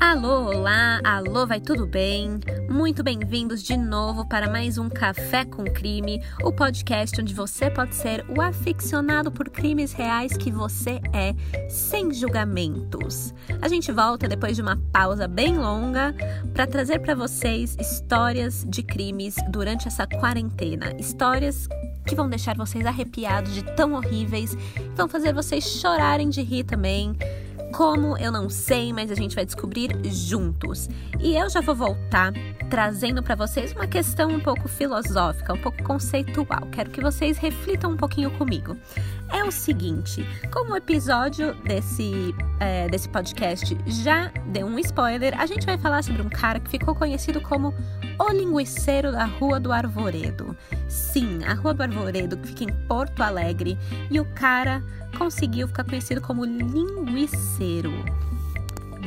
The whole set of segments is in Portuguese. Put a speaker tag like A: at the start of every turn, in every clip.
A: Alô, olá, alô, vai tudo bem? Muito bem-vindos de novo para mais um Café com Crime, o podcast onde você pode ser o aficionado por crimes reais que você é, sem julgamentos. A gente volta depois de uma pausa bem longa para trazer para vocês histórias de crimes durante essa quarentena, histórias que vão deixar vocês arrepiados de tão horríveis, vão fazer vocês chorarem de rir também. Como eu não sei, mas a gente vai descobrir juntos. E eu já vou voltar trazendo para vocês uma questão um pouco filosófica, um pouco conceitual. Quero que vocês reflitam um pouquinho comigo. É o seguinte: como o episódio desse, é, desse podcast já deu um spoiler, a gente vai falar sobre um cara que ficou conhecido como o linguiceiro da Rua do Arvoredo. Sim, a Rua do Arvoredo, que fica em Porto Alegre, e o cara conseguiu ficar conhecido como linguiceiro.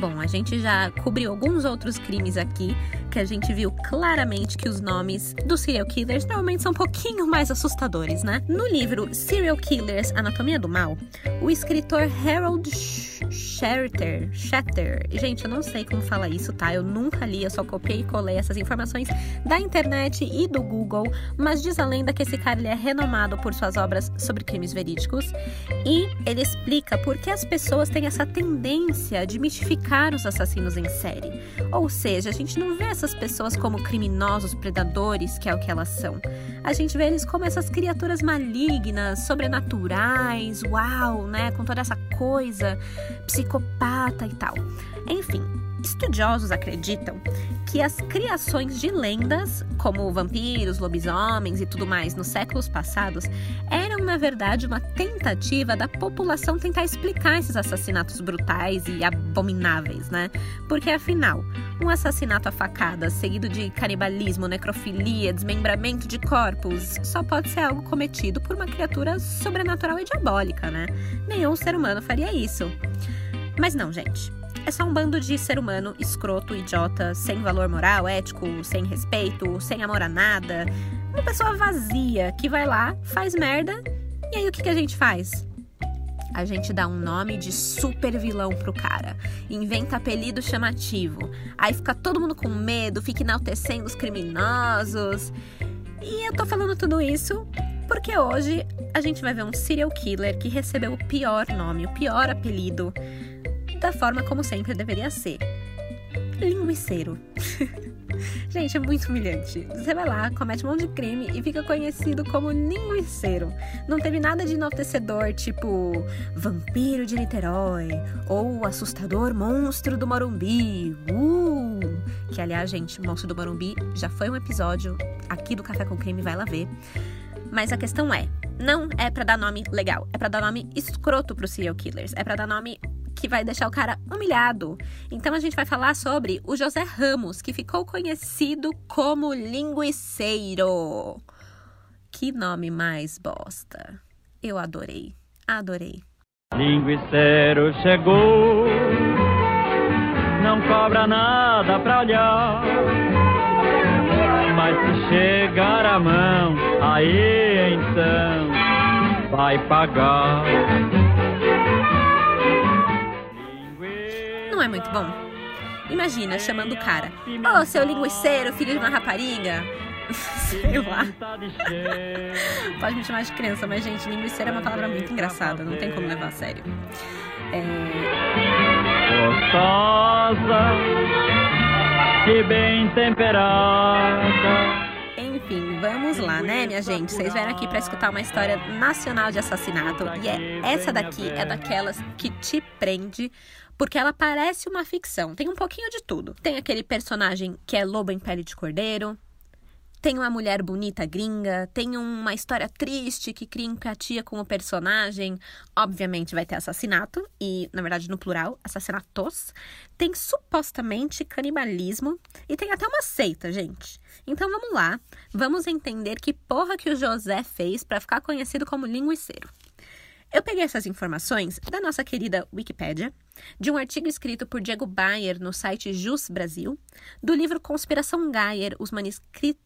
A: Bom, a gente já cobriu alguns outros crimes aqui que a gente viu claramente que os nomes dos serial killers normalmente são um pouquinho mais assustadores, né? No livro Serial Killers Anatomia do Mal, o escritor Harold Shatter, Shatter, gente, eu não sei como fala isso, tá? Eu nunca li, eu só copiei e colei essas informações da internet e do Google, mas diz a lenda que esse cara ele é renomado por suas obras sobre crimes verídicos e ele explica por que as pessoas têm essa tendência de mistificar os assassinos em série. Ou seja, a gente não vê essas pessoas como criminosos predadores, que é o que elas são. A gente vê eles como essas criaturas malignas, sobrenaturais, uau, né? Com toda essa coisa psicopata e tal. Enfim, estudiosos acreditam que as criações de lendas, como vampiros, lobisomens e tudo mais nos séculos passados, eram na verdade uma tentativa da população tentar explicar esses assassinatos brutais e abomináveis, né? Porque afinal, um assassinato a facada seguido de canibalismo, necrofilia, desmembramento de corpos só pode ser algo cometido por uma criatura sobrenatural e diabólica, né? Nenhum ser humano faria isso. Mas não, gente. É só um bando de ser humano escroto, idiota, sem valor moral, ético, sem respeito, sem amor a nada. Uma pessoa vazia que vai lá, faz merda, e aí o que, que a gente faz? A gente dá um nome de super vilão pro cara, inventa apelido chamativo, aí fica todo mundo com medo, fica enaltecendo os criminosos. E eu tô falando tudo isso porque hoje a gente vai ver um serial killer que recebeu o pior nome, o pior apelido da forma como sempre deveria ser. Linguiceiro. Gente, é muito humilhante. Você vai lá, comete um monte de crime e fica conhecido como linguiceiro. Não teve nada de enaltecedor, tipo vampiro de Niterói ou assustador monstro do Morumbi. Uh! Que aliás, gente, monstro do Morumbi já foi um episódio aqui do Café com Crime, vai lá ver. Mas a questão é, não é para dar nome legal, é para dar nome escroto pros serial killers, é para dar nome que vai deixar o cara humilhado. Então a gente vai falar sobre o José Ramos, que ficou conhecido como linguiceiro. Que nome mais bosta. Eu adorei. Adorei.
B: Linguiceiro chegou, não cobra nada pra olhar. Mas se chegar a mão, aí então vai pagar.
A: Muito bom? Imagina chamando o cara: Ô, oh, seu linguiceiro, filho de uma rapariga. Sei lá. Pode me chamar de criança, mas, gente, linguiceiro é uma palavra muito engraçada, não tem como levar a sério. É...
B: Gostosa e bem temperada.
A: Enfim, vamos lá, né, minha gente? Vocês vieram aqui para escutar uma história nacional de assassinato e é essa daqui é daquelas que te prende porque ela parece uma ficção. Tem um pouquinho de tudo. Tem aquele personagem que é lobo em pele de cordeiro, tem uma mulher bonita gringa, tem uma história triste que cria empatia com o personagem. Obviamente vai ter assassinato, e na verdade no plural, assassinatos. Tem supostamente canibalismo e tem até uma seita, gente. Então vamos lá, vamos entender que porra que o José fez para ficar conhecido como linguiceiro. Eu peguei essas informações da nossa querida Wikipédia, de um artigo escrito por Diego Bayer no site Jus Brasil, do livro Conspiração Geyer, os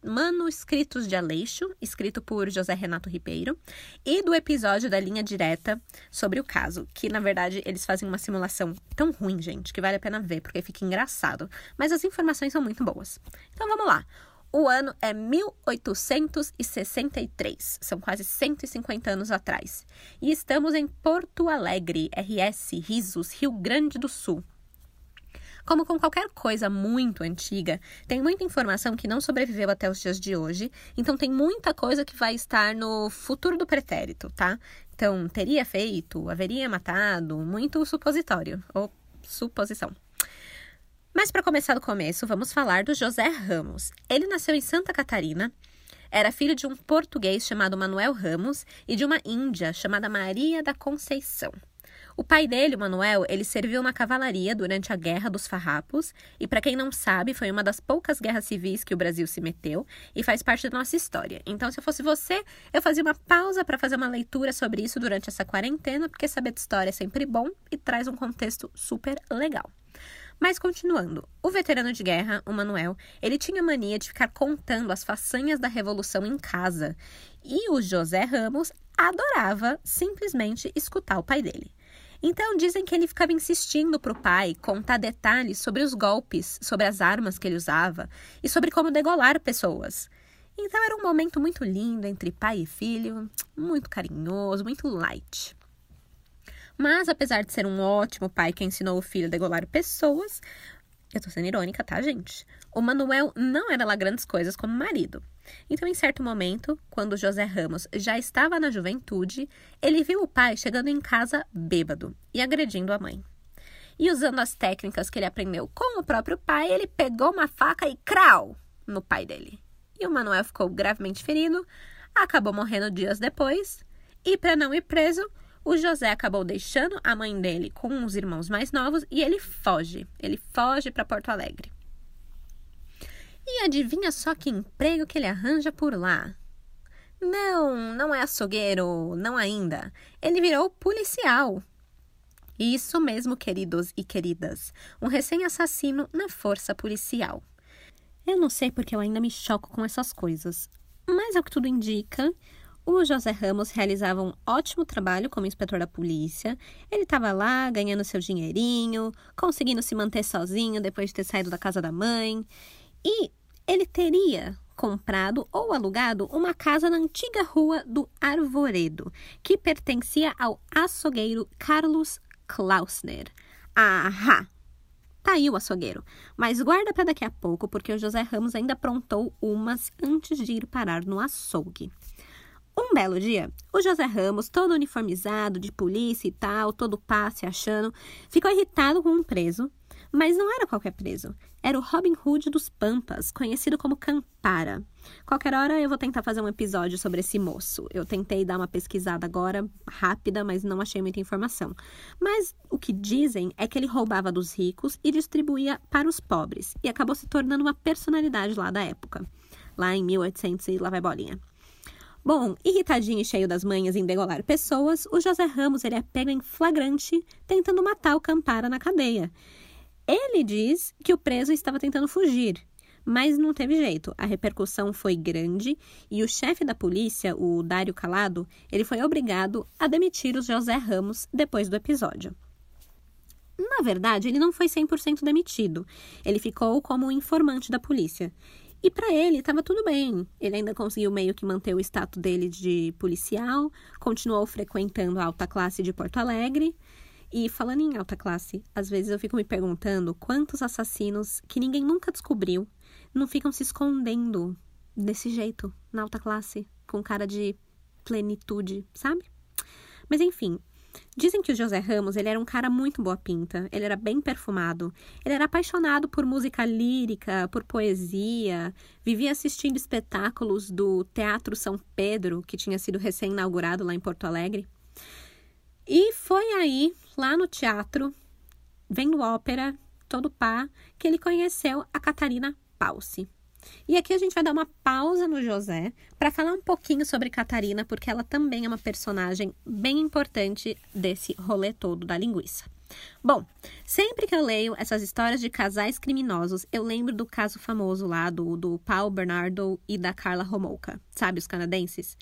A: manuscritos de Aleixo, escrito por José Renato Ribeiro, e do episódio da linha direta sobre o caso, que na verdade eles fazem uma simulação tão ruim, gente, que vale a pena ver, porque fica engraçado, mas as informações são muito boas. Então vamos lá. O ano é 1863, são quase 150 anos atrás. E estamos em Porto Alegre, RS, Risos, Rio Grande do Sul. Como com qualquer coisa muito antiga, tem muita informação que não sobreviveu até os dias de hoje, então tem muita coisa que vai estar no futuro do pretérito, tá? Então, teria feito, haveria matado, muito supositório ou suposição. Mas para começar do começo, vamos falar do José Ramos. Ele nasceu em Santa Catarina, era filho de um português chamado Manuel Ramos e de uma índia chamada Maria da Conceição. O pai dele, Manuel, ele serviu na cavalaria durante a Guerra dos Farrapos e, para quem não sabe, foi uma das poucas guerras civis que o Brasil se meteu e faz parte da nossa história. Então, se eu fosse você, eu fazia uma pausa para fazer uma leitura sobre isso durante essa quarentena, porque saber de história é sempre bom e traz um contexto super legal. Mas continuando, o veterano de guerra, o Manuel, ele tinha mania de ficar contando as façanhas da revolução em casa. E o José Ramos adorava simplesmente escutar o pai dele. Então dizem que ele ficava insistindo para o pai contar detalhes sobre os golpes, sobre as armas que ele usava e sobre como degolar pessoas. Então era um momento muito lindo entre pai e filho, muito carinhoso, muito light. Mas, apesar de ser um ótimo pai que ensinou o filho a degolar pessoas, eu tô sendo irônica, tá, gente? O Manuel não era lá grandes coisas como marido. Então, em certo momento, quando José Ramos já estava na juventude, ele viu o pai chegando em casa bêbado e agredindo a mãe. E usando as técnicas que ele aprendeu com o próprio pai, ele pegou uma faca e crau no pai dele. E o Manuel ficou gravemente ferido, acabou morrendo dias depois, e para não ir preso, o José acabou deixando a mãe dele com os irmãos mais novos e ele foge. Ele foge para Porto Alegre. E adivinha só que emprego que ele arranja por lá? Não, não é açougueiro, não ainda. Ele virou policial. Isso mesmo, queridos e queridas. Um recém-assassino na força policial. Eu não sei porque eu ainda me choco com essas coisas, mas é o que tudo indica. O José Ramos realizava um ótimo trabalho como inspetor da polícia. Ele estava lá ganhando seu dinheirinho, conseguindo se manter sozinho depois de ter saído da casa da mãe. E ele teria comprado ou alugado uma casa na antiga rua do Arvoredo, que pertencia ao açougueiro Carlos Klausner. Ahá! Tá aí o açougueiro. Mas guarda para daqui a pouco, porque o José Ramos ainda aprontou umas antes de ir parar no açougue. Um belo dia, o José Ramos, todo uniformizado de polícia e tal, todo passe achando, ficou irritado com um preso, mas não era qualquer preso. Era o Robin Hood dos Pampas, conhecido como Campara. Qualquer hora eu vou tentar fazer um episódio sobre esse moço. Eu tentei dar uma pesquisada agora, rápida, mas não achei muita informação. Mas o que dizem é que ele roubava dos ricos e distribuía para os pobres, e acabou se tornando uma personalidade lá da época. Lá em 1800 e lá vai bolinha. Bom, irritadinho e cheio das manhas em degolar pessoas, o José Ramos ele é pego em flagrante tentando matar o Campara na cadeia. Ele diz que o preso estava tentando fugir, mas não teve jeito. A repercussão foi grande e o chefe da polícia, o Dário Calado, ele foi obrigado a demitir o José Ramos depois do episódio. Na verdade, ele não foi 100% demitido. Ele ficou como informante da polícia. E para ele estava tudo bem. Ele ainda conseguiu meio que manter o status dele de policial, continuou frequentando a alta classe de Porto Alegre. E falando em alta classe, às vezes eu fico me perguntando quantos assassinos que ninguém nunca descobriu não ficam se escondendo desse jeito na alta classe, com cara de plenitude, sabe? Mas enfim, Dizem que o José Ramos ele era um cara muito boa pinta, ele era bem perfumado, ele era apaixonado por música lírica, por poesia, vivia assistindo espetáculos do Teatro São Pedro, que tinha sido recém-inaugurado lá em Porto Alegre. E foi aí, lá no teatro, vendo ópera, todo pá, que ele conheceu a Catarina Palsi. E aqui a gente vai dar uma pausa no José para falar um pouquinho sobre Catarina, porque ela também é uma personagem bem importante desse rolê todo da linguiça. Bom, sempre que eu leio essas histórias de casais criminosos, eu lembro do caso famoso lá do, do Paul Bernardo e da Carla Homolka, sabe, os canadenses?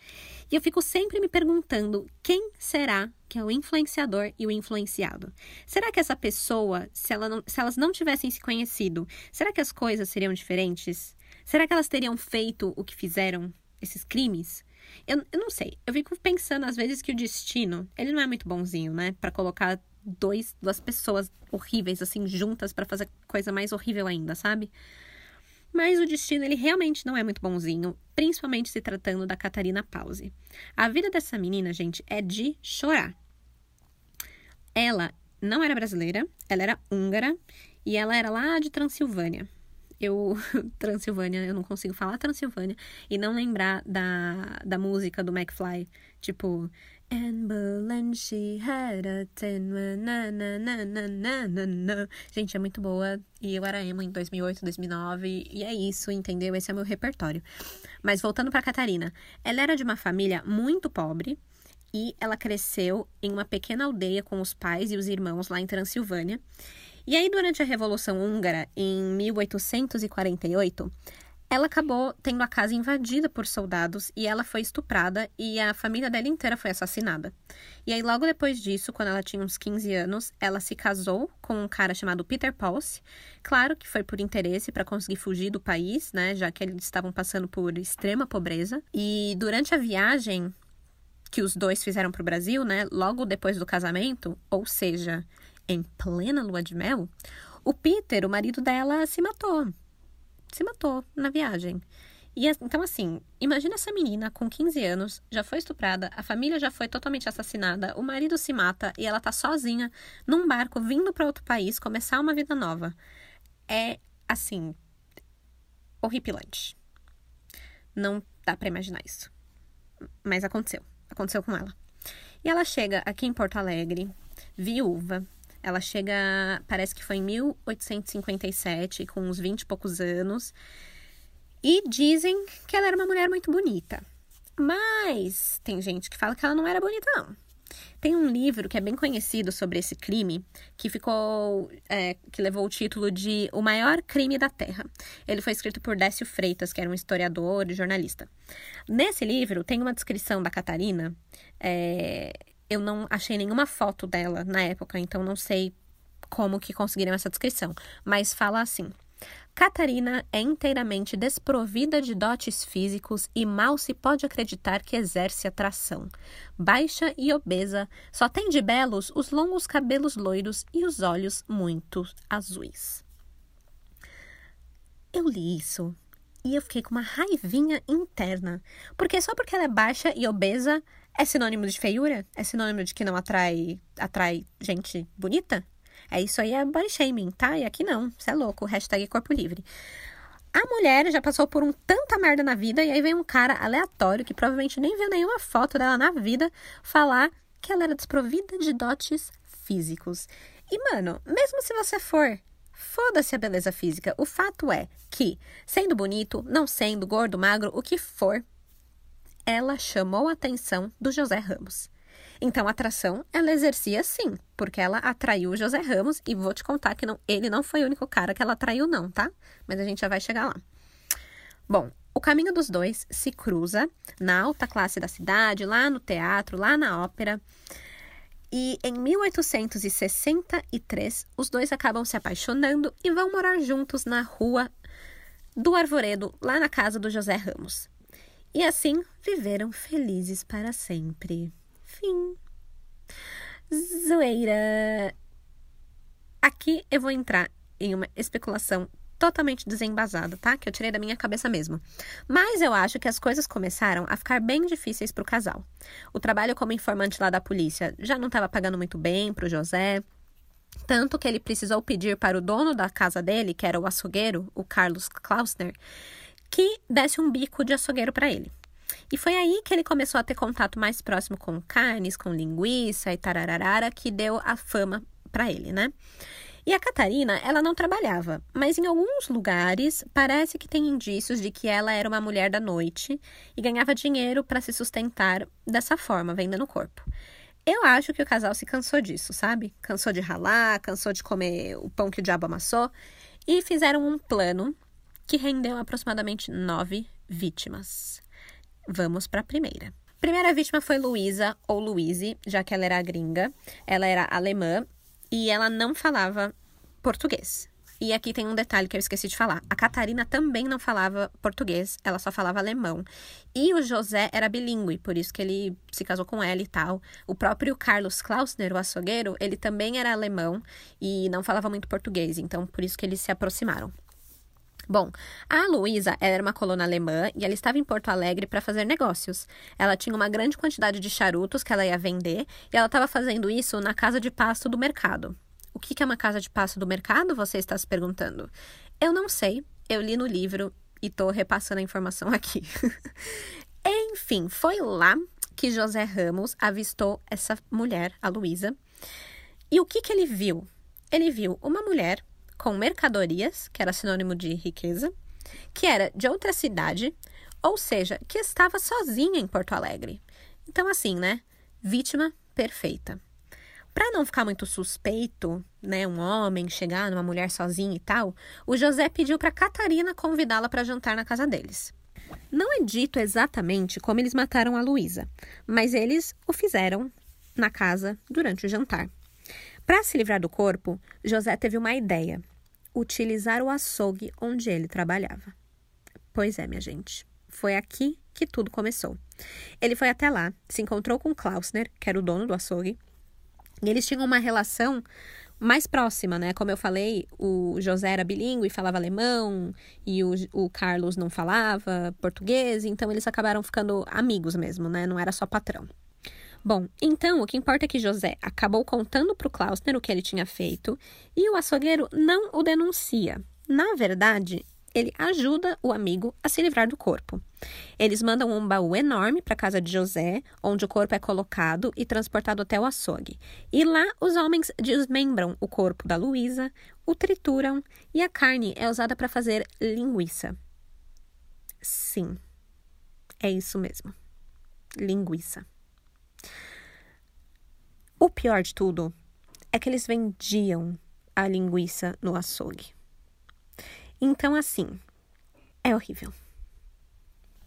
A: E eu fico sempre me perguntando quem será que é o influenciador e o influenciado. Será que essa pessoa, se, ela não, se elas não tivessem se conhecido, será que as coisas seriam diferentes? Será que elas teriam feito o que fizeram, esses crimes? Eu, eu não sei. Eu fico pensando às vezes que o destino, ele não é muito bonzinho, né? Para colocar dois, duas pessoas horríveis assim juntas para fazer coisa mais horrível ainda, sabe? Mas o destino ele realmente não é muito bonzinho, principalmente se tratando da Catarina Pause. A vida dessa menina, gente, é de chorar. Ela não era brasileira, ela era húngara e ela era lá de Transilvânia. Eu, Transilvânia, eu não consigo falar Transilvânia e não lembrar da, da música do McFly. Tipo, And Berlin she had a ten na, na, na, na, na, na. Gente, é muito boa. E eu era emo em 2008, 2009. E é isso, entendeu? Esse é o meu repertório. Mas voltando para Catarina. Ela era de uma família muito pobre. E ela cresceu em uma pequena aldeia com os pais e os irmãos lá em Transilvânia. E aí, durante a Revolução Húngara, em 1848, ela acabou tendo a casa invadida por soldados e ela foi estuprada e a família dela inteira foi assassinada. E aí, logo depois disso, quando ela tinha uns 15 anos, ela se casou com um cara chamado Peter Pulse. Claro que foi por interesse para conseguir fugir do país, né? Já que eles estavam passando por extrema pobreza. E durante a viagem que os dois fizeram para o Brasil, né? Logo depois do casamento, ou seja, em plena lua de mel, o Peter, o marido dela, se matou se matou na viagem. E então, assim, imagina essa menina com 15 anos, já foi estuprada, a família já foi totalmente assassinada, o marido se mata e ela tá sozinha num barco vindo para outro país começar uma vida nova. É, assim, horripilante. Não dá para imaginar isso. Mas aconteceu. Aconteceu com ela. E ela chega aqui em Porto Alegre, viúva, ela chega, parece que foi em 1857, com uns 20 e poucos anos. E dizem que ela era uma mulher muito bonita. Mas tem gente que fala que ela não era bonita, não. Tem um livro que é bem conhecido sobre esse crime, que ficou. É, que levou o título de O Maior Crime da Terra. Ele foi escrito por Décio Freitas, que era um historiador e jornalista. Nesse livro tem uma descrição da Catarina. É, eu não achei nenhuma foto dela na época, então não sei como que conseguiram essa descrição, mas fala assim: Catarina é inteiramente desprovida de dotes físicos e mal se pode acreditar que exerce atração. Baixa e obesa, só tem de belos os longos cabelos loiros e os olhos muito azuis. Eu li isso e eu fiquei com uma raivinha interna, porque só porque ela é baixa e obesa, é sinônimo de feiura? É sinônimo de que não atrai, atrai gente bonita? É isso aí, é body shaming, tá? E aqui não, você é louco, hashtag corpo livre. A mulher já passou por um tanta merda na vida e aí vem um cara aleatório que provavelmente nem viu nenhuma foto dela na vida falar que ela era desprovida de dotes físicos. E, mano, mesmo se você for, foda-se a beleza física. O fato é que, sendo bonito, não sendo gordo, magro, o que for, ela chamou a atenção do José Ramos. Então, a atração ela exercia sim, porque ela atraiu o José Ramos e vou te contar que não, ele não foi o único cara que ela atraiu, não, tá? Mas a gente já vai chegar lá. Bom, o caminho dos dois se cruza na alta classe da cidade, lá no teatro, lá na ópera. E em 1863, os dois acabam se apaixonando e vão morar juntos na rua do Arvoredo, lá na casa do José Ramos. E assim viveram felizes para sempre. Fim. Zoeira. Aqui eu vou entrar em uma especulação totalmente desembasada, tá? Que eu tirei da minha cabeça mesmo. Mas eu acho que as coisas começaram a ficar bem difíceis para o casal. O trabalho como informante lá da polícia já não estava pagando muito bem para o José. Tanto que ele precisou pedir para o dono da casa dele, que era o açougueiro, o Carlos Klausner, que desse um bico de açougueiro para ele. E foi aí que ele começou a ter contato mais próximo com carnes, com linguiça e tararara, que deu a fama para ele, né? E a Catarina, ela não trabalhava, mas em alguns lugares parece que tem indícios de que ela era uma mulher da noite e ganhava dinheiro para se sustentar dessa forma, vendendo corpo. Eu acho que o casal se cansou disso, sabe? Cansou de ralar, cansou de comer o pão que o diabo amassou e fizeram um plano que rendeu aproximadamente nove vítimas. Vamos para a primeira. Primeira vítima foi Luísa, ou Louise, já que ela era gringa. Ela era alemã e ela não falava português. E aqui tem um detalhe que eu esqueci de falar. A Catarina também não falava português, ela só falava alemão. E o José era bilíngue, por isso que ele se casou com ela e tal. O próprio Carlos Klausner, o açougueiro, ele também era alemão e não falava muito português, então por isso que eles se aproximaram. Bom, a Luísa era uma coluna alemã e ela estava em Porto Alegre para fazer negócios. Ela tinha uma grande quantidade de charutos que ela ia vender e ela estava fazendo isso na casa de pasto do mercado. O que é uma casa de pasto do mercado? Você está se perguntando. Eu não sei, eu li no livro e estou repassando a informação aqui. Enfim, foi lá que José Ramos avistou essa mulher, a Luísa. E o que, que ele viu? Ele viu uma mulher com mercadorias, que era sinônimo de riqueza, que era de outra cidade, ou seja, que estava sozinha em Porto Alegre. Então, assim, né? Vítima perfeita. Para não ficar muito suspeito, né, um homem chegar numa mulher sozinha e tal, o José pediu para Catarina convidá-la para jantar na casa deles. Não é dito exatamente como eles mataram a Luísa, mas eles o fizeram na casa durante o jantar. Para se livrar do corpo, José teve uma ideia: utilizar o açougue onde ele trabalhava. Pois é, minha gente. Foi aqui que tudo começou. Ele foi até lá, se encontrou com Klausner, que era o dono do açougue, e eles tinham uma relação mais próxima, né? Como eu falei, o José era bilíngue, falava alemão, e o, o Carlos não falava português, então eles acabaram ficando amigos mesmo, né? Não era só patrão. Bom, então o que importa é que José acabou contando para o Klausner o que ele tinha feito e o açougueiro não o denuncia. Na verdade, ele ajuda o amigo a se livrar do corpo. Eles mandam um baú enorme para a casa de José, onde o corpo é colocado e transportado até o açougue. E lá os homens desmembram o corpo da Luísa, o trituram e a carne é usada para fazer linguiça. Sim, é isso mesmo. Linguiça. O pior de tudo é que eles vendiam a linguiça no açougue. Então, assim, é horrível.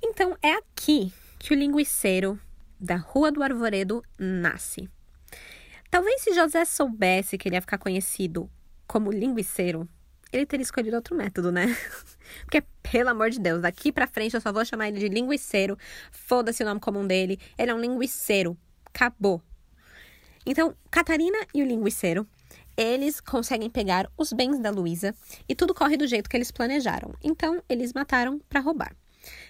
A: Então, é aqui que o linguiceiro da Rua do Arvoredo nasce. Talvez se José soubesse que ele ia ficar conhecido como linguiceiro, ele teria escolhido outro método, né? Porque, pelo amor de Deus, daqui pra frente eu só vou chamar ele de linguiceiro. Foda-se o nome comum dele. Ele é um linguiceiro. Acabou. Então, Catarina e o linguiceiro, eles conseguem pegar os bens da Luísa e tudo corre do jeito que eles planejaram. Então, eles mataram para roubar.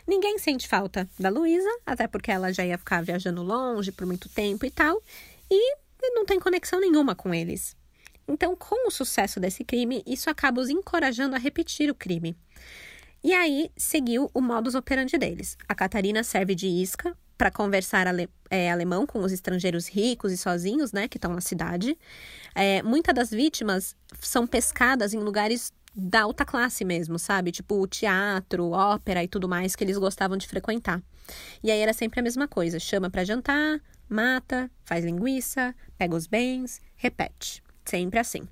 A: Ninguém sente falta da Luísa, até porque ela já ia ficar viajando longe por muito tempo e tal, e não tem conexão nenhuma com eles. Então, com o sucesso desse crime, isso acaba os encorajando a repetir o crime. E aí seguiu o modus operandi deles. A Catarina serve de isca para conversar ale, é, alemão com os estrangeiros ricos e sozinhos, né, que estão na cidade. É, Muitas das vítimas são pescadas em lugares da alta classe mesmo, sabe? Tipo teatro, ópera e tudo mais que eles gostavam de frequentar. E aí era sempre a mesma coisa: chama para jantar, mata, faz linguiça, pega os bens, repete. Sempre assim.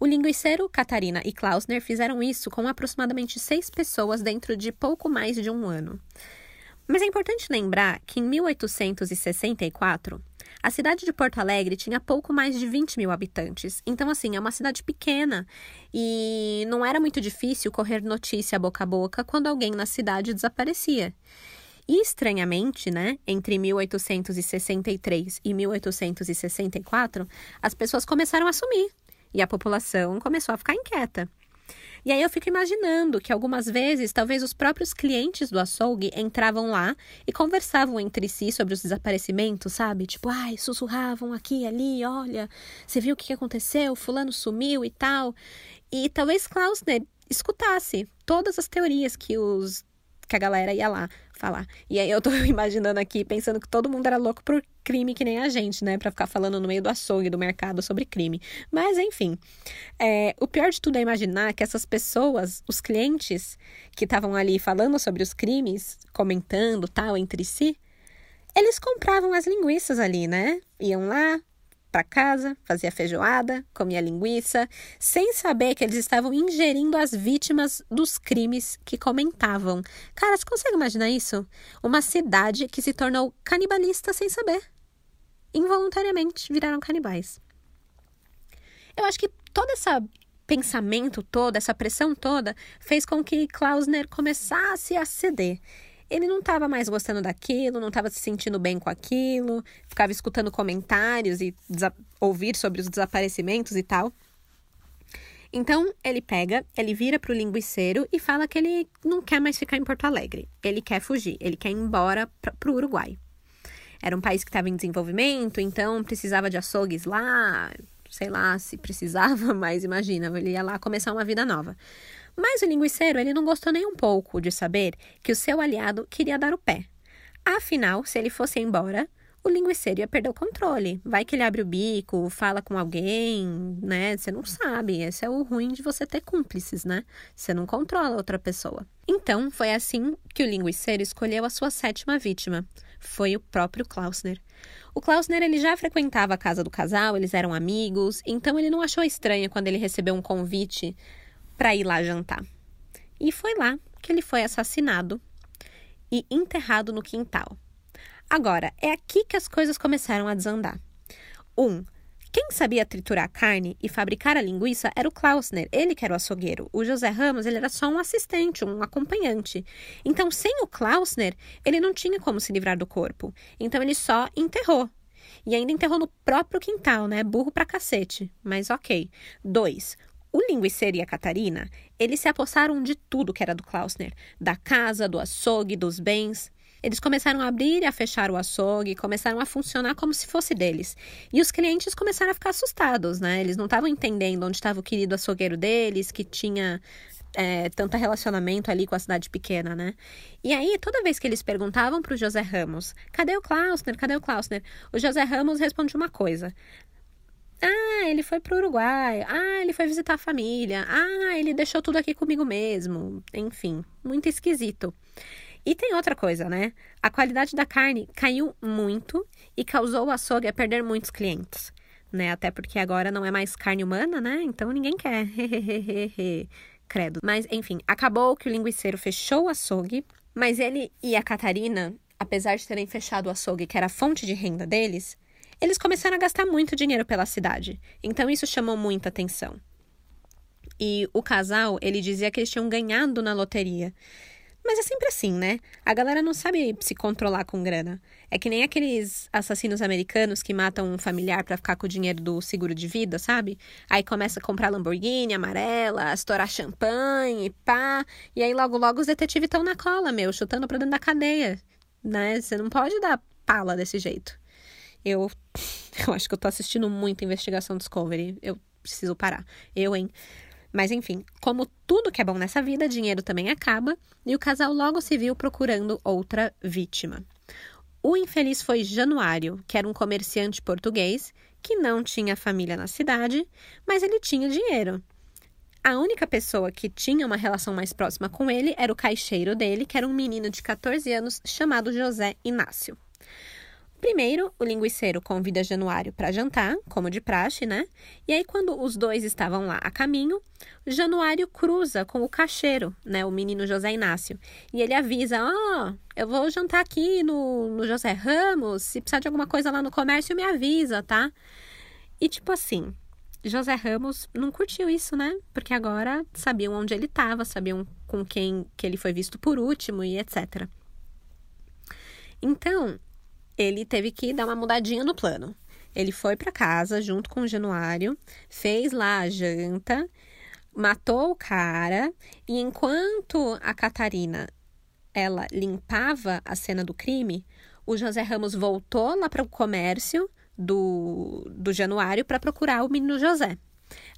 A: O linguiceiro, Catarina e Klausner fizeram isso com aproximadamente seis pessoas dentro de pouco mais de um ano. Mas é importante lembrar que em 1864, a cidade de Porto Alegre tinha pouco mais de 20 mil habitantes. Então, assim, é uma cidade pequena e não era muito difícil correr notícia boca a boca quando alguém na cidade desaparecia. E estranhamente, né, entre 1863 e 1864, as pessoas começaram a sumir e a população começou a ficar inquieta. E aí eu fico imaginando que algumas vezes talvez os próprios clientes do açougue entravam lá e conversavam entre si sobre os desaparecimentos, sabe? Tipo, ai, sussurravam aqui e ali, olha, você viu o que aconteceu? Fulano sumiu e tal. E talvez Klausner escutasse todas as teorias que os que a galera ia lá falar. E aí eu tô imaginando aqui, pensando que todo mundo era louco por crime que nem a gente, né? Pra ficar falando no meio do açougue do mercado sobre crime. Mas, enfim. É, o pior de tudo é imaginar que essas pessoas, os clientes que estavam ali falando sobre os crimes, comentando tal entre si, eles compravam as linguiças ali, né? Iam lá, para casa, fazia feijoada, comia linguiça, sem saber que eles estavam ingerindo as vítimas dos crimes que comentavam. Cara, você consegue imaginar isso? Uma cidade que se tornou canibalista sem saber. Involuntariamente viraram canibais. Eu acho que todo esse pensamento todo, essa pressão toda, fez com que Klausner começasse a ceder ele não estava mais gostando daquilo, não estava se sentindo bem com aquilo, ficava escutando comentários e ouvir sobre os desaparecimentos e tal. Então, ele pega, ele vira para o linguiceiro e fala que ele não quer mais ficar em Porto Alegre. Ele quer fugir, ele quer ir embora para o Uruguai. Era um país que estava em desenvolvimento, então precisava de açougues lá, sei lá se precisava, mas imagina, ele ia lá começar uma vida nova. Mas o linguiceiro ele não gostou nem um pouco de saber que o seu aliado queria dar o pé. Afinal, se ele fosse embora, o linguiceiro ia perder o controle. Vai que ele abre o bico, fala com alguém, né? Você não sabe. Esse é o ruim de você ter cúmplices, né? Você não controla outra pessoa. Então, foi assim que o linguiceiro escolheu a sua sétima vítima. Foi o próprio Klausner. O Klausner ele já frequentava a casa do casal, eles eram amigos, então ele não achou estranho quando ele recebeu um convite para ir lá jantar. E foi lá que ele foi assassinado e enterrado no quintal. Agora, é aqui que as coisas começaram a desandar. Um, quem sabia triturar a carne e fabricar a linguiça era o Klausner, ele que era o açougueiro. O José Ramos, ele era só um assistente, um acompanhante. Então, sem o Klausner, ele não tinha como se livrar do corpo. Então, ele só enterrou. E ainda enterrou no próprio quintal, né? Burro pra cacete. Mas ok. Dois, o linguiceiro e a Catarina, eles se apossaram de tudo que era do Klausner, da casa, do açougue, dos bens. Eles começaram a abrir e a fechar o açougue, começaram a funcionar como se fosse deles. E os clientes começaram a ficar assustados, né? Eles não estavam entendendo onde estava o querido açougueiro deles, que tinha é, tanto relacionamento ali com a cidade pequena, né? E aí, toda vez que eles perguntavam para o José Ramos, cadê o Klausner? Cadê o Klausner? O José Ramos respondia uma coisa: ah, ele foi para o Uruguai. Ah, ele foi visitar a família. Ah, ele deixou tudo aqui comigo mesmo. Enfim, muito esquisito. E tem outra coisa, né? A qualidade da carne caiu muito e causou o açougue a perder muitos clientes, né? Até porque agora não é mais carne humana, né? Então ninguém quer. Credo. Mas, enfim, acabou que o linguiceiro fechou o açougue, mas ele e a Catarina, apesar de terem fechado o açougue, que era a fonte de renda deles, eles começaram a gastar muito dinheiro pela cidade, então isso chamou muita atenção. E o casal, ele dizia que eles tinham ganhado na loteria. Mas é sempre assim, né? A galera não sabe se controlar com grana. É que nem aqueles assassinos americanos que matam um familiar para ficar com o dinheiro do seguro de vida, sabe? Aí começa a comprar Lamborghini amarela, estourar champanhe, pá. E aí logo logo os detetives estão na cola, meu, chutando pra dentro da cadeia, né? Você não pode dar pala desse jeito. Eu, eu acho que eu tô assistindo muito Investigação Discovery. Eu preciso parar. Eu, hein? Mas enfim, como tudo que é bom nessa vida, dinheiro também acaba, e o casal logo se viu procurando outra vítima. O infeliz foi Januário, que era um comerciante português que não tinha família na cidade, mas ele tinha dinheiro. A única pessoa que tinha uma relação mais próxima com ele era o caixeiro dele, que era um menino de 14 anos chamado José Inácio. Primeiro, o linguiceiro convida Januário para jantar, como de praxe, né? E aí, quando os dois estavam lá a caminho, Januário cruza com o caixeiro, né? O menino José Inácio. E ele avisa: Ó, oh, eu vou jantar aqui no, no José Ramos. Se precisar de alguma coisa lá no comércio, me avisa, tá? E tipo assim, José Ramos não curtiu isso, né? Porque agora sabiam onde ele estava, sabiam com quem que ele foi visto por último e etc. Então, ele teve que dar uma mudadinha no plano. Ele foi para casa junto com o Januário, fez lá a janta, matou o cara e enquanto a Catarina ela limpava a cena do crime, o José Ramos voltou lá para o comércio do, do Januário para procurar o menino José.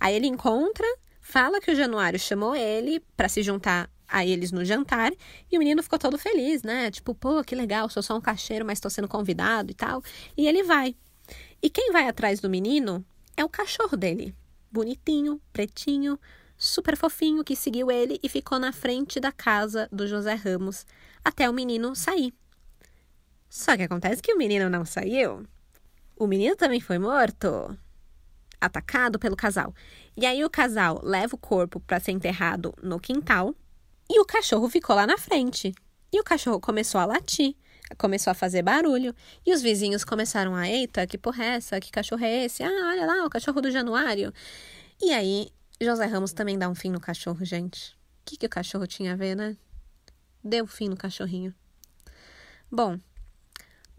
A: Aí ele encontra, fala que o Januário chamou ele para se juntar a eles no jantar e o menino ficou todo feliz, né? Tipo, pô, que legal, sou só um cacheiro, mas tô sendo convidado e tal. E ele vai. E quem vai atrás do menino é o cachorro dele. Bonitinho, pretinho, super fofinho, que seguiu ele e ficou na frente da casa do José Ramos até o menino sair. Só que acontece que o menino não saiu. O menino também foi morto, atacado pelo casal. E aí o casal leva o corpo para ser enterrado no quintal e o cachorro ficou lá na frente. E o cachorro começou a latir, começou a fazer barulho. E os vizinhos começaram a, eita, que porra é essa? Que cachorro é esse? Ah, olha lá, o cachorro do Januário. E aí, José Ramos também dá um fim no cachorro, gente. O que, que o cachorro tinha a ver, né? Deu fim no cachorrinho. Bom,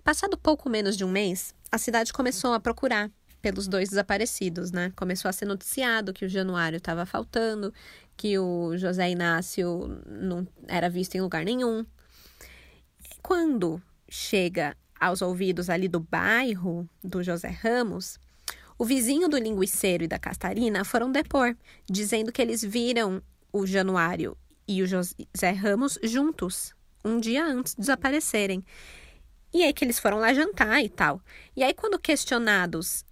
A: passado pouco menos de um mês, a cidade começou a procurar pelos dois desaparecidos, né? Começou a ser noticiado que o Januário estava faltando, que o José Inácio não era visto em lugar nenhum. Quando chega aos ouvidos ali do bairro do José Ramos, o vizinho do linguiceiro e da Castarina foram depor, dizendo que eles viram o Januário e o José Ramos juntos, um dia antes de desaparecerem. E aí que eles foram lá jantar e tal. E aí, quando questionados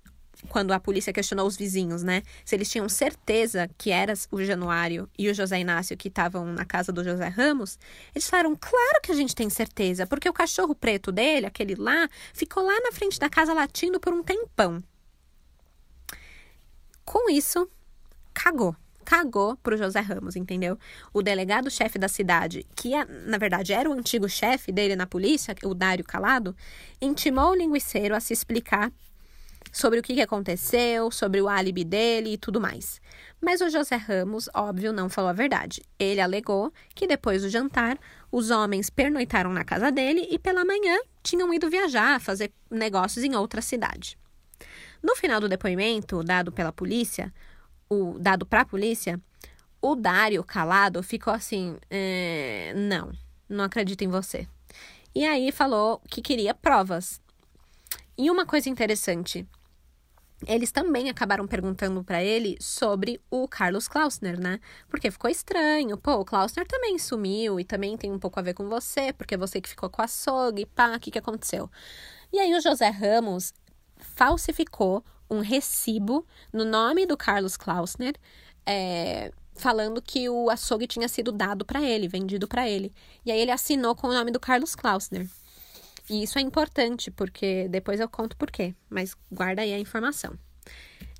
A: quando a polícia questionou os vizinhos, né? Se eles tinham certeza que era o Januário e o José Inácio que estavam na casa do José Ramos, eles falaram: claro que a gente tem certeza, porque o cachorro preto dele, aquele lá, ficou lá na frente da casa latindo por um tempão. Com isso, cagou. Cagou pro José Ramos, entendeu? O delegado-chefe da cidade, que é, na verdade era o antigo chefe dele na polícia, o Dário Calado, intimou o linguiceiro a se explicar sobre o que aconteceu, sobre o álibi dele e tudo mais. Mas o José Ramos, óbvio, não falou a verdade. Ele alegou que depois do jantar, os homens pernoitaram na casa dele e pela manhã tinham ido viajar, fazer negócios em outra cidade. No final do depoimento dado pela polícia, o dado para a polícia, o Dário calado ficou assim: é, não, não acredito em você. E aí falou que queria provas. E uma coisa interessante, eles também acabaram perguntando para ele sobre o Carlos Klausner, né? Porque ficou estranho. Pô, o Klausner também sumiu e também tem um pouco a ver com você, porque você que ficou com a açougue, pá, o que, que aconteceu? E aí o José Ramos falsificou um recibo no nome do Carlos Klausner, é, falando que o açougue tinha sido dado para ele, vendido para ele. E aí ele assinou com o nome do Carlos Klausner. E isso é importante, porque depois eu conto por quê, mas guarda aí a informação.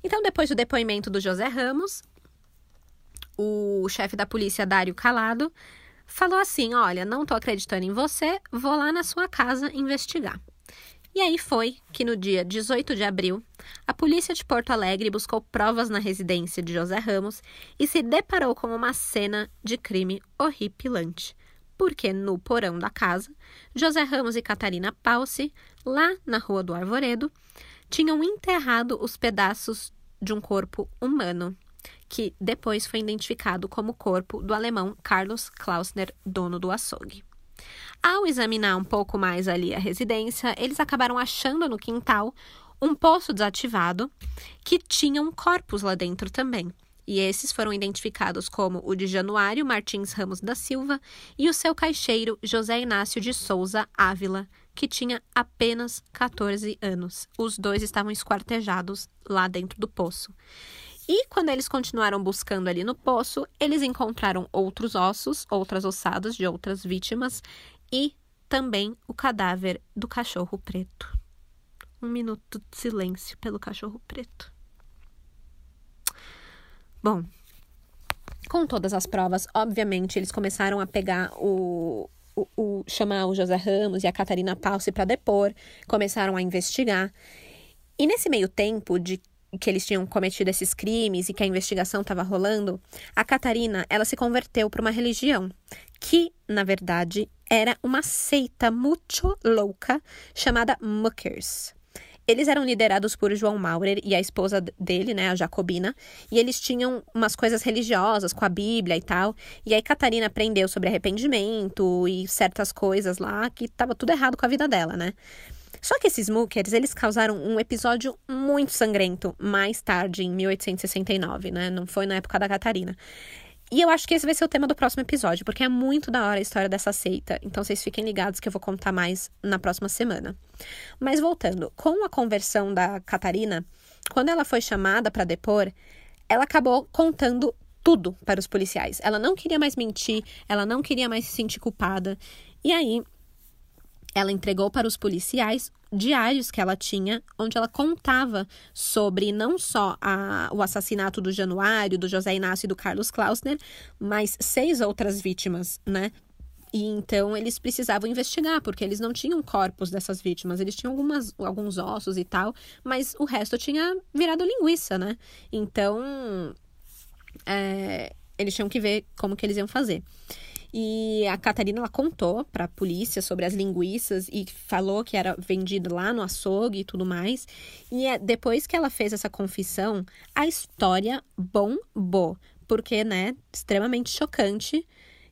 A: Então, depois do depoimento do José Ramos, o chefe da polícia, Dário Calado, falou assim: Olha, não tô acreditando em você, vou lá na sua casa investigar. E aí foi que no dia 18 de abril, a polícia de Porto Alegre buscou provas na residência de José Ramos e se deparou com uma cena de crime horripilante porque no porão da casa, José Ramos e Catarina Palce, lá na Rua do Arvoredo, tinham enterrado os pedaços de um corpo humano, que depois foi identificado como o corpo do alemão Carlos Klausner, dono do açougue. Ao examinar um pouco mais ali a residência, eles acabaram achando no quintal um poço desativado que tinham corpos lá dentro também e esses foram identificados como o de Januário Martins Ramos da Silva e o seu caixeiro José Inácio de Souza Ávila, que tinha apenas 14 anos. Os dois estavam esquartejados lá dentro do poço. E quando eles continuaram buscando ali no poço, eles encontraram outros ossos, outras ossadas de outras vítimas e também o cadáver do cachorro preto. Um minuto de silêncio pelo cachorro preto. Bom, com todas as provas, obviamente, eles começaram a pegar o, o, o chamar o José Ramos e a Catarina Palce para depor, começaram a investigar. E nesse meio tempo de que eles tinham cometido esses crimes e que a investigação estava rolando, a Catarina, ela se converteu para uma religião que, na verdade, era uma seita muito louca chamada Muckers. Eles eram liderados por João Maurer e a esposa dele, né, a Jacobina, e eles tinham umas coisas religiosas com a Bíblia e tal. E aí Catarina aprendeu sobre arrependimento e certas coisas lá que tava tudo errado com a vida dela, né? Só que esses Mookers, eles causaram um episódio muito sangrento mais tarde, em 1869, né? Não foi na época da Catarina. E eu acho que esse vai ser o tema do próximo episódio, porque é muito da hora a história dessa seita. Então vocês fiquem ligados que eu vou contar mais na próxima semana. Mas voltando, com a conversão da Catarina, quando ela foi chamada para depor, ela acabou contando tudo para os policiais. Ela não queria mais mentir, ela não queria mais se sentir culpada. E aí, ela entregou para os policiais diários que ela tinha, onde ela contava sobre não só a, o assassinato do Januário, do José Inácio e do Carlos Klausner, mas seis outras vítimas, né? E então eles precisavam investigar, porque eles não tinham corpos dessas vítimas, eles tinham algumas, alguns ossos e tal, mas o resto tinha virado linguiça, né? Então é, eles tinham que ver como que eles iam fazer. E a Catarina ela contou para a polícia sobre as linguiças e falou que era vendido lá no açougue e tudo mais. E é, depois que ela fez essa confissão, a história bombou, porque, né, extremamente chocante.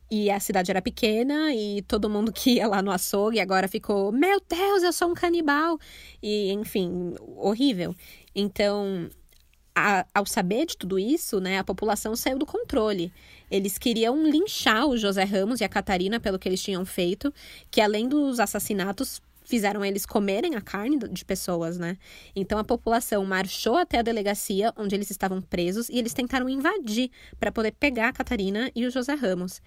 A: E a cidade era pequena e todo mundo que ia lá no açougue agora ficou: Meu Deus, eu sou um canibal! E, enfim, horrível. Então, a, ao saber de tudo isso, né, a população saiu do controle. Eles queriam linchar o José Ramos e a Catarina pelo que eles tinham feito, que além dos assassinatos, fizeram eles comerem a carne de pessoas, né? Então a população marchou até a delegacia onde eles estavam presos e eles tentaram invadir para poder pegar a Catarina e o José Ramos.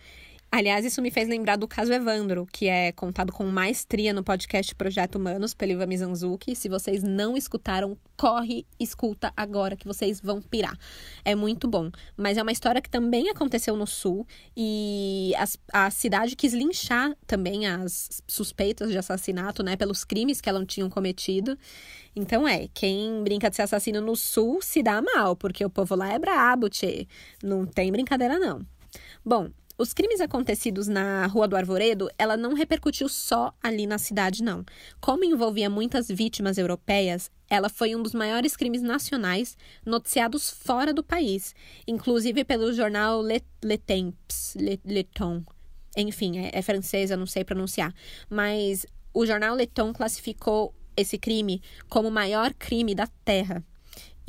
A: Aliás, isso me fez lembrar do caso Evandro, que é contado com maestria no podcast Projeto Humanos, pelo Ivan Mizanzuki. Se vocês não escutaram, corre, escuta agora que vocês vão pirar. É muito bom. Mas é uma história que também aconteceu no Sul e as, a cidade quis linchar também as suspeitas de assassinato, né, pelos crimes que elas tinham cometido. Então é, quem brinca de ser assassino no Sul se dá mal, porque o povo lá é brabo, tchê. Não tem brincadeira, não. Bom, os crimes acontecidos na Rua do Arvoredo, ela não repercutiu só ali na cidade, não. Como envolvia muitas vítimas europeias, ela foi um dos maiores crimes nacionais noticiados fora do país, inclusive pelo jornal Le, Le Temps, Le, Le. Enfim, é, é francês, eu não sei pronunciar. Mas o jornal Le classificou esse crime como o maior crime da Terra.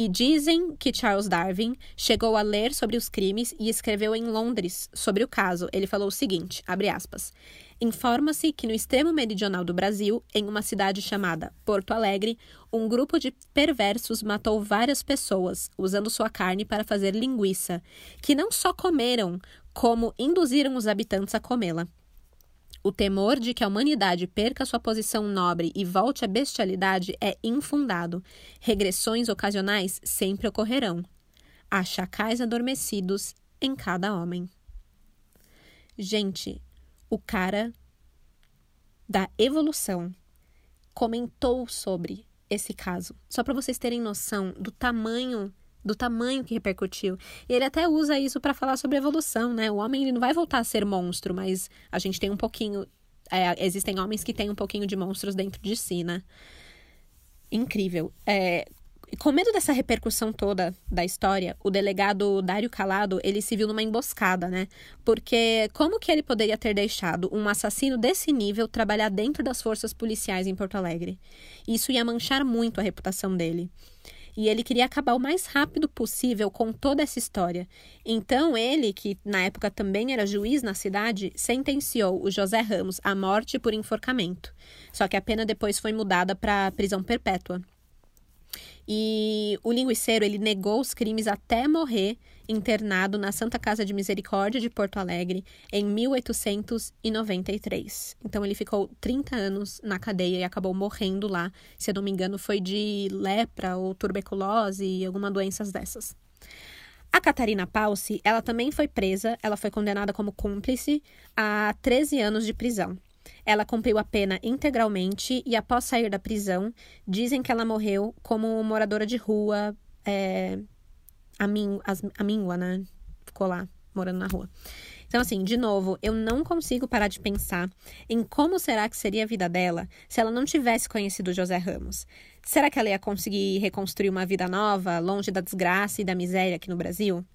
A: E dizem que Charles Darwin chegou a ler sobre os crimes e escreveu em Londres sobre o caso. Ele falou o seguinte, aspas: Informa-se que no extremo meridional do Brasil, em uma cidade chamada Porto Alegre, um grupo de perversos matou várias pessoas, usando sua carne para fazer linguiça, que não só comeram, como induziram os habitantes a comê-la. O temor de que a humanidade perca sua posição nobre e volte à bestialidade é infundado. Regressões ocasionais sempre ocorrerão. Há chacais adormecidos em cada homem. Gente, o cara da evolução comentou sobre esse caso, só para vocês terem noção do tamanho do tamanho que repercutiu. E ele até usa isso para falar sobre evolução, né? O homem ele não vai voltar a ser monstro, mas a gente tem um pouquinho. É, existem homens que têm um pouquinho de monstros dentro de si, né? Incrível. É, com medo dessa repercussão toda da história, o delegado Dário Calado, ele se viu numa emboscada, né? Porque como que ele poderia ter deixado um assassino desse nível trabalhar dentro das forças policiais em Porto Alegre? Isso ia manchar muito a reputação dele e ele queria acabar o mais rápido possível com toda essa história. Então, ele, que na época também era juiz na cidade, sentenciou o José Ramos à morte por enforcamento. Só que a pena depois foi mudada para prisão perpétua. E o linguiceiro, ele negou os crimes até morrer internado na Santa Casa de Misericórdia de Porto Alegre em 1893. Então ele ficou 30 anos na cadeia e acabou morrendo lá. Se eu não me engano, foi de lepra ou tuberculose e alguma doenças dessas. A Catarina Paussi, ela também foi presa, ela foi condenada como cúmplice a 13 anos de prisão. Ela cumpriu a pena integralmente e, após sair da prisão, dizem que ela morreu como moradora de rua, é, amíngua, né? Ficou lá, morando na rua. Então, assim, de novo, eu não consigo parar de pensar em como será que seria a vida dela se ela não tivesse conhecido José Ramos. Será que ela ia conseguir reconstruir uma vida nova, longe da desgraça e da miséria aqui no Brasil?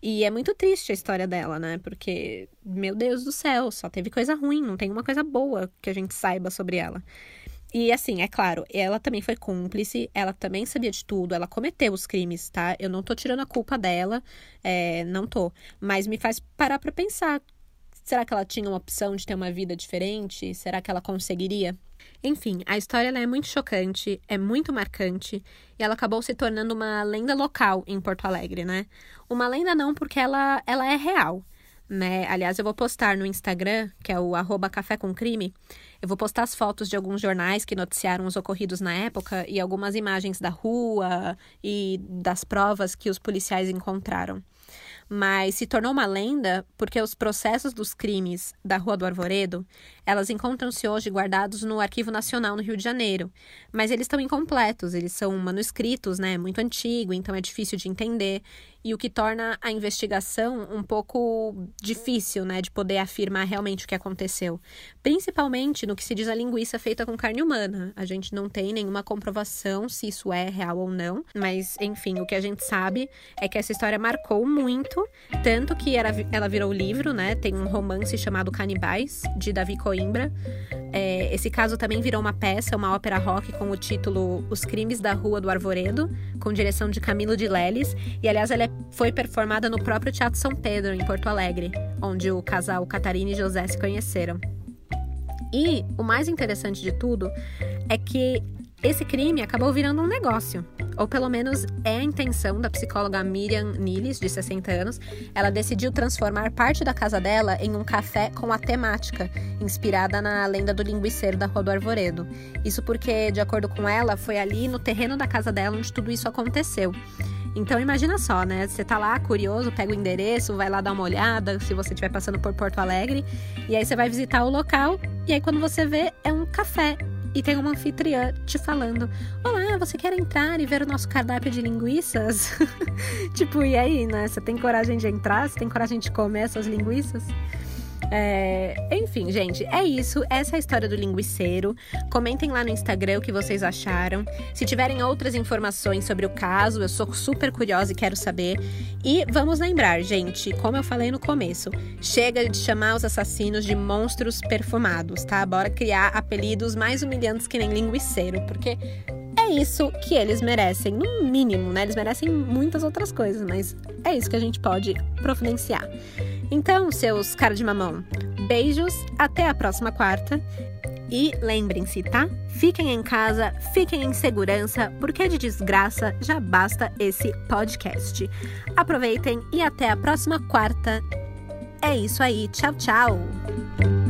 A: E é muito triste a história dela, né? Porque, meu Deus do céu, só teve coisa ruim, não tem uma coisa boa que a gente saiba sobre ela. E assim, é claro, ela também foi cúmplice, ela também sabia de tudo, ela cometeu os crimes, tá? Eu não tô tirando a culpa dela, é, não tô. Mas me faz parar pra pensar. Será que ela tinha uma opção de ter uma vida diferente? Será que ela conseguiria? Enfim, a história é muito chocante, é muito marcante e ela acabou se tornando uma lenda local em Porto Alegre, né? Uma lenda não, porque ela, ela é real né? Aliás, eu vou postar no Instagram, que é o arroba Café com Crime, eu vou postar as fotos de alguns jornais que noticiaram os ocorridos na época e algumas imagens da rua e das provas que os policiais encontraram mas se tornou uma lenda porque os processos dos crimes da Rua do Arvoredo, elas encontram-se hoje guardados no Arquivo Nacional no Rio de Janeiro, mas eles estão incompletos, eles são manuscritos, né, muito antigo, então é difícil de entender, e o que torna a investigação um pouco difícil, né, de poder afirmar realmente o que aconteceu, principalmente no que se diz a linguiça feita com carne humana. A gente não tem nenhuma comprovação se isso é real ou não, mas enfim, o que a gente sabe é que essa história marcou muito tanto que ela virou livro, né? Tem um romance chamado Canibais, de Davi Coimbra. É, esse caso também virou uma peça, uma ópera rock com o título Os Crimes da Rua do Arvoredo, com direção de Camilo de Leles. E, aliás, ela é, foi performada no próprio Teatro São Pedro, em Porto Alegre, onde o casal Catarina e José se conheceram. E o mais interessante de tudo é que esse crime acabou virando um negócio, ou pelo menos é a intenção da psicóloga Miriam Niles, de 60 anos. Ela decidiu transformar parte da casa dela em um café com a temática, inspirada na lenda do linguiceiro da Rua do Arvoredo. Isso porque, de acordo com ela, foi ali no terreno da casa dela onde tudo isso aconteceu. Então imagina só, né? Você tá lá curioso, pega o endereço, vai lá dar uma olhada, se você estiver passando por Porto Alegre, e aí você vai visitar o local, e aí quando você vê, é um café e tem uma anfitriã te falando: Olá, você quer entrar e ver o nosso cardápio de linguiças? tipo, e aí, né? Você tem coragem de entrar? Você tem coragem de comer essas linguiças? É, enfim, gente, é isso. Essa é a história do linguiceiro. Comentem lá no Instagram o que vocês acharam. Se tiverem outras informações sobre o caso, eu sou super curiosa e quero saber. E vamos lembrar, gente, como eu falei no começo, chega de chamar os assassinos de monstros perfumados, tá? Bora criar apelidos mais humilhantes que nem linguiceiro, porque é isso que eles merecem, no mínimo, né? Eles merecem muitas outras coisas, mas é isso que a gente pode providenciar. Então, seus cara de mamão, beijos, até a próxima quarta. E lembrem-se, tá? Fiquem em casa, fiquem em segurança, porque de desgraça já basta esse podcast. Aproveitem e até a próxima quarta. É isso aí, tchau, tchau!